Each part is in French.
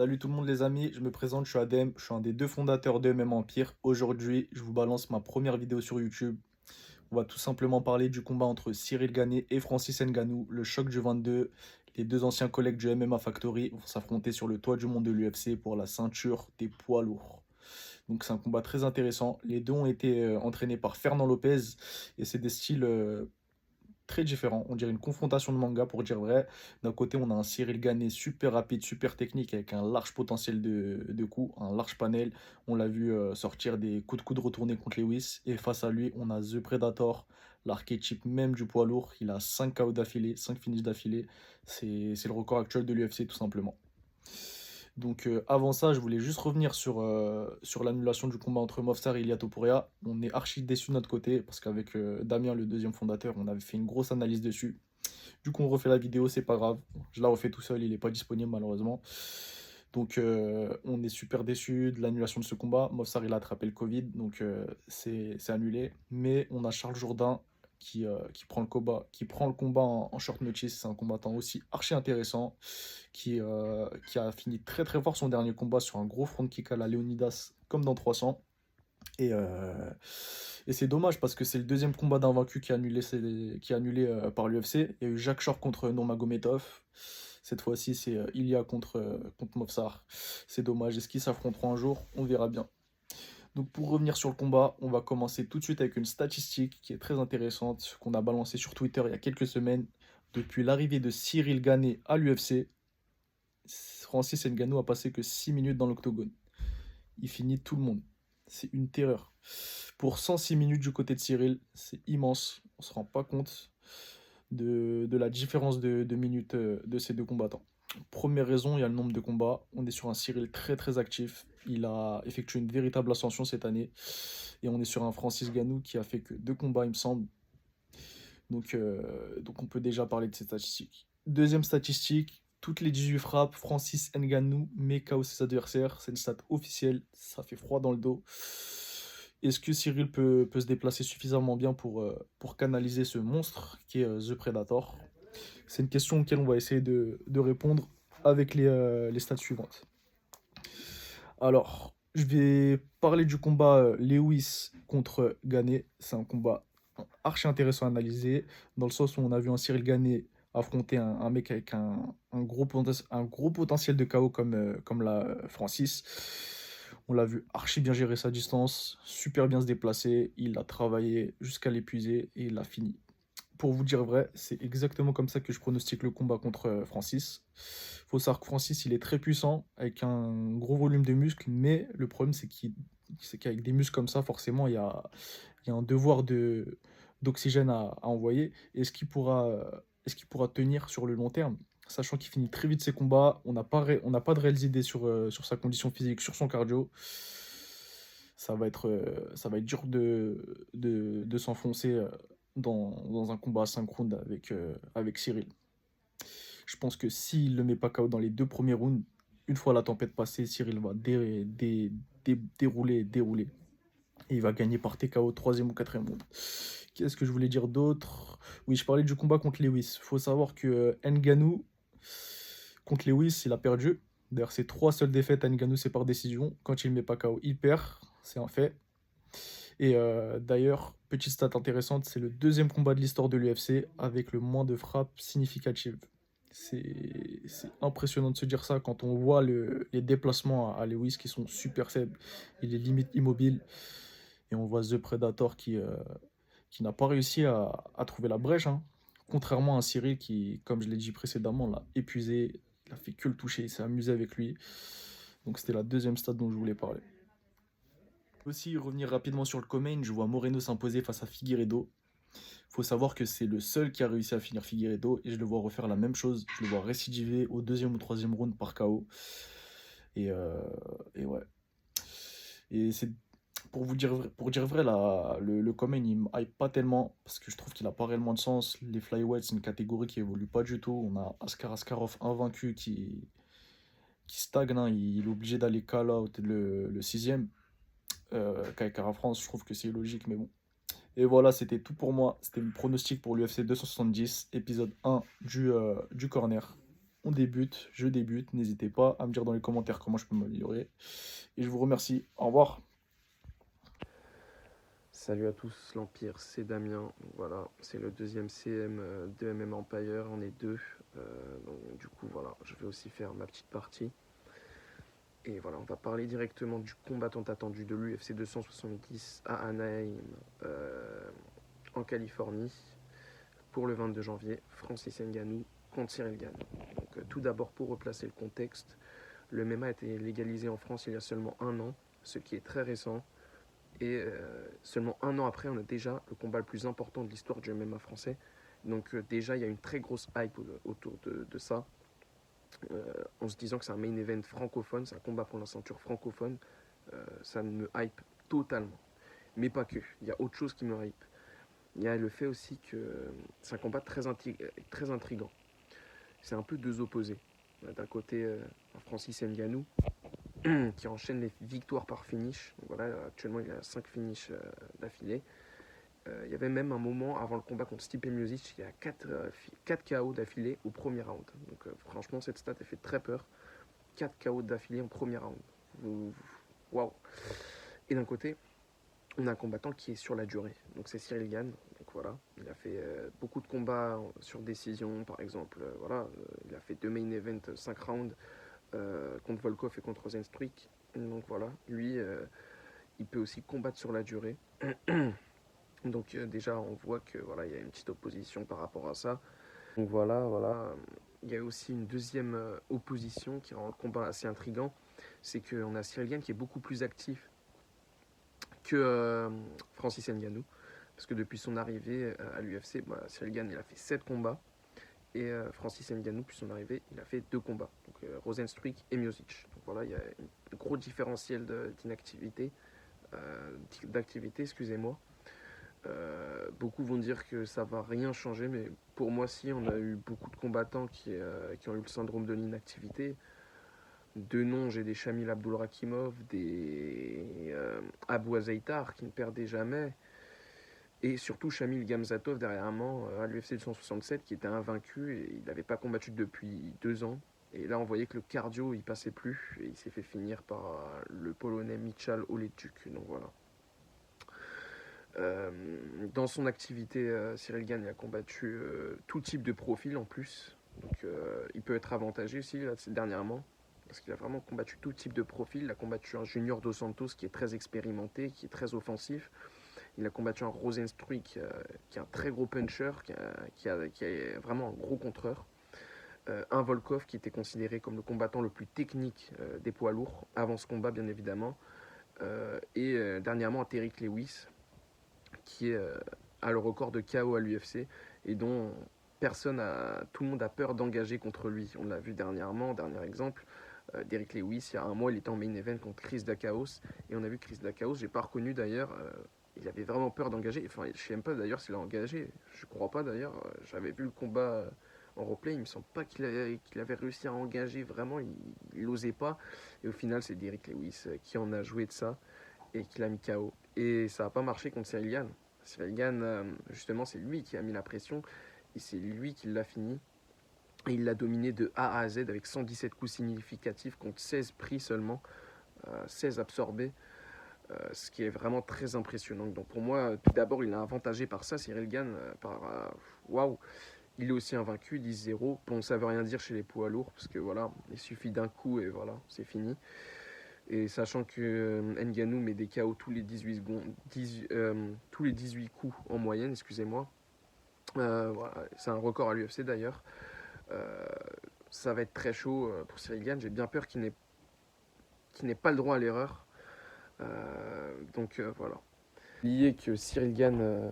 Salut tout le monde les amis, je me présente, je suis Adem, je suis un des deux fondateurs de MM Empire. Aujourd'hui, je vous balance ma première vidéo sur YouTube. On va tout simplement parler du combat entre Cyril Gagné et Francis Nganou, le choc du 22. Les deux anciens collègues du MMA Factory vont s'affronter sur le toit du monde de l'UFC pour la ceinture des poids lourds. Donc c'est un combat très intéressant. Les deux ont été euh, entraînés par Fernand Lopez et c'est des styles euh, différent. On dirait une confrontation de manga pour dire vrai. D'un côté, on a un Cyril Gagné super rapide, super technique avec un large potentiel de, de coups, un large panel. On l'a vu euh, sortir des coups de coude retournés contre Lewis. Et face à lui, on a The Predator, l'archétype même du poids lourd. Il a 5 KO d'affilée, 5 finishes d'affilée. C'est le record actuel de l'UFC tout simplement. Donc euh, avant ça, je voulais juste revenir sur, euh, l'annulation du combat entre Mofsar et Ilia Topuria. On est archi déçus de notre côté parce qu'avec euh, Damien, le deuxième fondateur, on avait fait une grosse analyse dessus. Du coup, on refait la vidéo, c'est pas grave. Je la refais tout seul, il n'est pas disponible malheureusement. Donc on est super déçus de l'annulation de ce combat. Mofsar, il a attrapé le Covid, donc c'est annulé. Mais on a Charles Jourdain qui, euh, qui, prend le combat, qui prend le combat en, short notice. C'est un combattant aussi archi intéressant qui, euh, qui a fini très très fort son dernier combat sur un gros front kick à la Leonidas comme dans 300. Et, euh, et c'est dommage parce que c'est le deuxième combat d'un vaincu qui est annulé, qui est annulé par l'UFC. Il y a eu Jacques Shore contre Nurmagomedov. Cette fois-ci, c'est Ilya contre, contre Movsar. C'est dommage. Est-ce qu'ils s'affronteront un jour? On verra bien. Donc pour revenir sur le combat, on va commencer tout de suite avec une statistique qui est très intéressante, qu'on a balancée sur Twitter il y a quelques semaines. Depuis l'arrivée de Cyril Gane à l'UFC, Francis Ngannou a passé que 6 minutes dans l'octogone. Il finit tout le monde. C'est une terreur. Pour 106 minutes du côté de Cyril, c'est immense. On ne se rend pas compte de, la différence de, de minutes euh, de ces deux combattants. Première raison, il y a le nombre de combats. On est sur un Cyril très très actif. Il a effectué une véritable ascension cette année. Et on est sur un Francis Ganou qui a fait que deux combats, il me semble. Donc, euh, on peut déjà parler de ces statistiques. Deuxième statistique, toutes les 18 frappes, Francis Nganou met KO ses adversaires. C'est une stat officielle, ça fait froid dans le dos. Est-ce que Cyril peut, peut, se déplacer suffisamment bien pour, euh, pour canaliser ce monstre qui est euh, The Predator? C'est une question auquel on va essayer de, répondre avec les, euh, les stats suivantes. Alors, je vais parler du combat euh, Lewis contre Gane. C'est un combat archi intéressant à analyser, dans le sens où on a vu un Cyril Gane affronter un, mec avec un, gros potentiel de comme, euh, comme la Francis. On l'a vu archi bien gérer sa distance, super bien se déplacer. Il a travaillé jusqu'à l'épuiser et il a fini pour vous dire vrai, c'est exactement comme ça que je pronostique le combat contre euh, Francis. Faut savoir que Francis, il est très puissant, avec un gros volume de muscles, mais le problème, c'est qu'avec des muscles comme ça, forcément, il y a, un devoir d'oxygène à, envoyer. Est-ce qu'il pourra, tenir sur le long terme? Sachant qu'il finit très vite ses combats, on n'a pas, de réelles idées sur, euh, sur sa condition physique, sur son cardio ça va être, euh, dur de s'enfoncer dans, un combat asynchrone avec, euh, avec Cyril. Je pense que s'il ne le met pas KO dans les deux premiers rounds, une fois la tempête passée, Cyril va dérouler, dérouler. Et il va gagner par TKO troisième ou quatrième round. Qu'est-ce que je voulais dire d'autre? Oui, je parlais du combat contre Lewis. Il faut savoir que euh, Nganou, contre Lewis, il a perdu. D'ailleurs, c'est trois seules défaites à Nganou, c'est par décision. Quand il ne met pas KO, il perd. C'est un fait. Et euh, d'ailleurs, petite stat intéressante, c'est le deuxième combat de l'histoire de l'UFC avec le moins de frappes significatives. C'est impressionnant de se dire ça quand on voit les déplacements à, Lewis qui sont super faibles. Il est limite immobile. Et on voit The Predator qui, euh, n'a pas réussi à, trouver la brèche. Hein. Contrairement à Cyril qui, comme je l'ai dit précédemment, l'a épuisé. Il a fait que le toucher, il s'est amusé avec lui. Donc c'était la deuxième stat dont je voulais parler. Aussi, revenir rapidement sur le Comain, je vois Moreno s'imposer face à Figueredo. faut savoir que c'est le seul qui a réussi à finir Figueredo et je le vois refaire la même chose. Je le vois récidiver au deuxième ou troisième round par KO. Et, euh, et ouais. Et c'est pour vous dire, pour dire vrai, là, le, le il hype pas tellement parce que je trouve qu'il a pas réellement de sens. Les flyweights, c'est une catégorie qui évolue pas du tout. On a Askar Askarov invaincu qui, qui stagne. Hein. Il, est obligé d'aller call out le, le sixième euh, France, je trouve que c'est logique, mais bon. Et voilà, c'était tout pour moi. C'était le pronostic pour l'UFC 270, épisode 1 du, euh, du corner. on débute, je débute. N'hésitez pas à me dire dans les commentaires comment je peux m'améliorer. Et je vous remercie. Au revoir. Salut à tous, l'Empire, c'est Damien. Voilà, c'est le deuxième CM euh, de MM Empire. On est deux. Du coup, voilà, je vais aussi faire ma petite partie. Et voilà, on va parler directement du combattant attendu de l'UFC 270 à Anaheim, euh, en Californie, pour le 22 janvier. Francis Ngannou contre Cyril Gann. Donc, euh, tout d'abord, pour replacer le contexte, le MMA a été légalisé en France il y a seulement un an, ce qui est très récent. Et euh, seulement un an après, on a déjà le combat le plus important de l'histoire du MMA français. Donc déjà, il y a une très grosse hype autour de, ça. En se disant que c'est un main event francophone, c'est un combat pour la ceinture francophone. ça me hype totalement. Mais pas que. Il y a autre chose qui me hype. Il y a le fait aussi que c'est un combat très, très intrigant c'est un peu deux opposés. D'un côté, euh, Francis Ngannou, qui enchaîne les victoires par finish. voilà, actuellement, il a 5 finishes euh, d'affilée. Euh, il y avait même un moment avant le combat contre Stipe Miocic, il y a 4, 4 KO d'affilée au premier round. Donc franchement, cette stat, elle fait très peur. 4 KO d'affilée en premier round. Waouh Et d'un côté, on a un combattant qui est sur la durée. Donc c'est Cyril Gann, voilà, il a fait euh, beaucoup de combats sur décision, par exemple. Euh, voilà, euh, il a fait deux main events, 5 rounds contre Volkov et contre Rosenstruik. Donc voilà, lui, il peut aussi combattre sur la durée. Donc déjà, on voit que voilà, il y a une petite opposition par rapport à ça. Donc voilà, voilà. Il y a aussi une deuxième opposition qui rend le combat assez intrigant. C'est qu'on a Cyril Gann qui est beaucoup plus actif que Francis Ngannou. Parce que depuis son arrivée euh, à l'UFC, bah, Cyril Gann il a fait 7 combats. Et euh, Francis Ngannou, depuis son arrivée, il a fait 2 combats. Donc euh, Rosenstruik et Miocic. Donc voilà, il y a un gros différentiel d'inactivité. d'activité, excusez-moi. Beaucoup vont dire que ça va rien changer, mais pour moi, si, on a eu beaucoup de combattants qui, qui ont eu le syndrome de l'inactivité. De nom, j'ai des Shamil Abdul Rakimov, des Abou Azaitar qui ne perdaient jamais. Et surtout Shamil Gamzatov dernièrement euh, à l'UFC 267 qui était invaincu et il n'avait pas combattu depuis deux ans. Et là on voyait que le cardio il passait plus et il s'est fait finir par euh, le polonais Michal Oletuk. Donc voilà. Euh, dans son activité, Cyril Gann a combattu tout type de profil en plus. Donc il peut être avantagé aussi dernièrement. Parce qu'il a vraiment combattu tout type de profil. Il a combattu un junior Dos Santos qui est très expérimenté, qui est très offensif. Il a combattu un Rosenstruik euh, qui est un très gros puncher, qui, est vraiment un gros contreur. Euh, un Volkov qui était considéré comme le combattant le plus technique euh, des poids lourds, avant ce combat bien évidemment. et dernièrement un Terry Lewis, qui a le record de KO à l'UFC et dont personne a, tout le monde a peur d'engager contre lui. On l'a vu dernièrement, dernier exemple. Derrick Lewis, il y a un mois, il était en main event contre Chris Dakaos. Et on a vu Chris Dakaos, j'ai pas reconnu d'ailleurs il avait vraiment peur d'engager. Enfin, je ne sais même pas d'ailleurs s'il a engagé. Je crois pas d'ailleurs. J'avais vu le combat en replay. Il me semble pas qu'il avait, réussi à engager vraiment. Il n'osait pas. Et au final, c'est Derrick Lewis qui en a joué de ça et qui l'a mis KO. Et ça n'a pas marché contre Cyril Gann. Cyril Gann, euh, justement, c'est lui qui a mis la pression et c'est lui qui l'a fini. Et il l'a dominé de A à Z avec 117 coups significatifs contre 16 pris seulement, 16 euh, absorbés. Euh, ce qui est vraiment très impressionnant. Donc pour moi, tout d'abord, il est avantagé par ça, Cyril Gann, par waouh. Il est aussi invaincu, 10-0. Bon, ça veut rien dire chez les poids lourds, parce que voilà, il suffit d'un coup et voilà, c'est fini. Et sachant que Nganou met des KO tous les 18 secondes, tous les 18 coups en moyenne, excusez-moi. voilà, c'est un record à l'UFC d'ailleurs. ça va être très chaud pour Cyril Gann. J'ai bien peur qu'il n'ait pas le droit à l'erreur. Euh, donc euh, voilà. Lié que Cyril Gann, euh,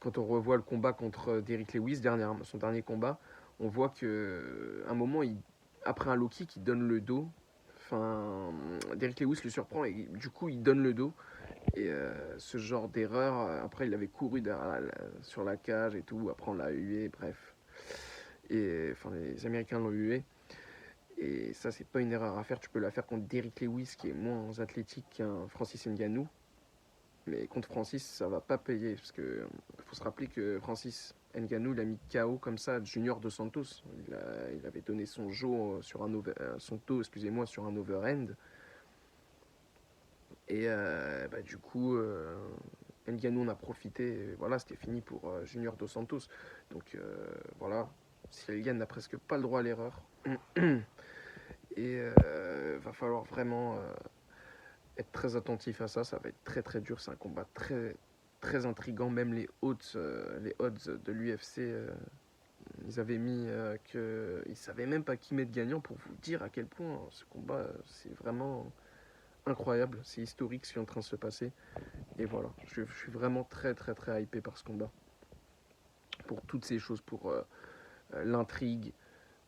quand on revoit le combat contre Derrick Lewis, dernièrement, son dernier combat, on voit que un moment, il, après un low kick, il donne le dos. Enfin, Derrick Lewis le surprend et du coup, il donne le dos. Et ce genre d'erreur, après, il avait couru sur la cage et tout. Après, on l'a hué, bref. Et enfin, les Américains l'ont hué. Et ça, c'est pas une erreur à faire. Tu peux la faire contre Derrick Lewis, qui est moins athlétique qu'un Francis Ngannou. Mais contre Francis, ça va pas payer. Parce que faut se rappeler que Francis Ngannou, il a mis KO comme ça Junior de Santos. Il, il avait donné son, jaw sur un over, son taux excusez-moi, sur un overhand. Et euh, bah, du coup, euh, Ngannou en a profité. voilà, c'était fini pour euh, Junior Dos Santos. Donc euh, voilà, Cyril n'a presque pas le droit à l'erreur. Et va falloir vraiment être très attentif à ça. Ça va être très très dur. C'est un combat très très intrigant. Même les odds, les odds de l'UFC, ils avaient mis que ils savaient même pas qui mettre gagnant pour vous dire à quel point ce combat c'est vraiment incroyable, c'est historique ce qui est en train de se passer. Et voilà, je, suis vraiment très très très hypé par ce combat. Pour toutes ces choses, pour euh, euh, l'intrigue,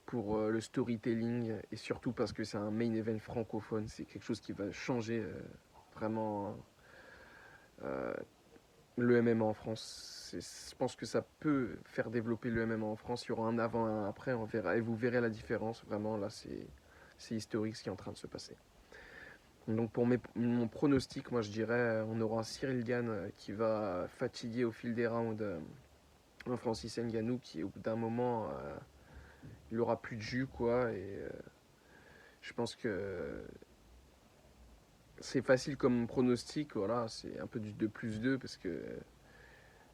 pour euh, le storytelling, et surtout parce que c'est un main event francophone, c'est quelque chose qui va changer vraiment le MMA en France. Je pense que ça peut faire développer le MMA en France. Il y aura un avant et un après, on verra, et vous verrez la différence. Vraiment, là, c'est historique ce qui est en train de se passer. Donc pour mon pronostic, moi je dirais euh, on aura Cyril Gann euh, qui va fatiguer au fil des rounds euh, un Francis Ngannou qui au bout d'un moment il aura plus de jus quoi et je pense que c'est facile comme pronostic voilà c'est un peu du 2 plus 2 parce que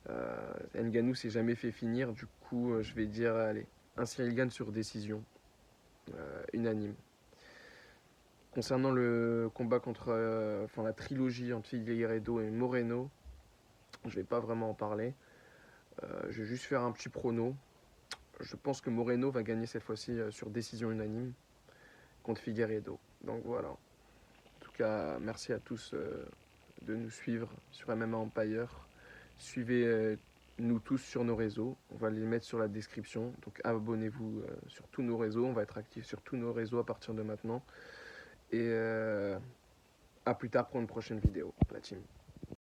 euh, Ngannou s'est jamais fait finir du coup je vais dire allez un Cyril Gann sur décision unanime Concernant le combat contre, euh, enfin la trilogie entre Figueiredo et Moreno, je vais pas vraiment en parler. Euh, je vais juste faire un petit prono. Je pense que Moreno va gagner cette fois-ci euh, sur décision unanime contre Figueiredo. Donc voilà. En tout cas, merci à tous de nous suivre sur MMA Empire. Suivez nous tous sur nos réseaux. On va les mettre sur la description. Donc abonnez-vous sur tous nos réseaux. On va être actifs sur tous nos réseaux à partir de maintenant. Et euh, à plus tard pour une prochaine vidéo, la team.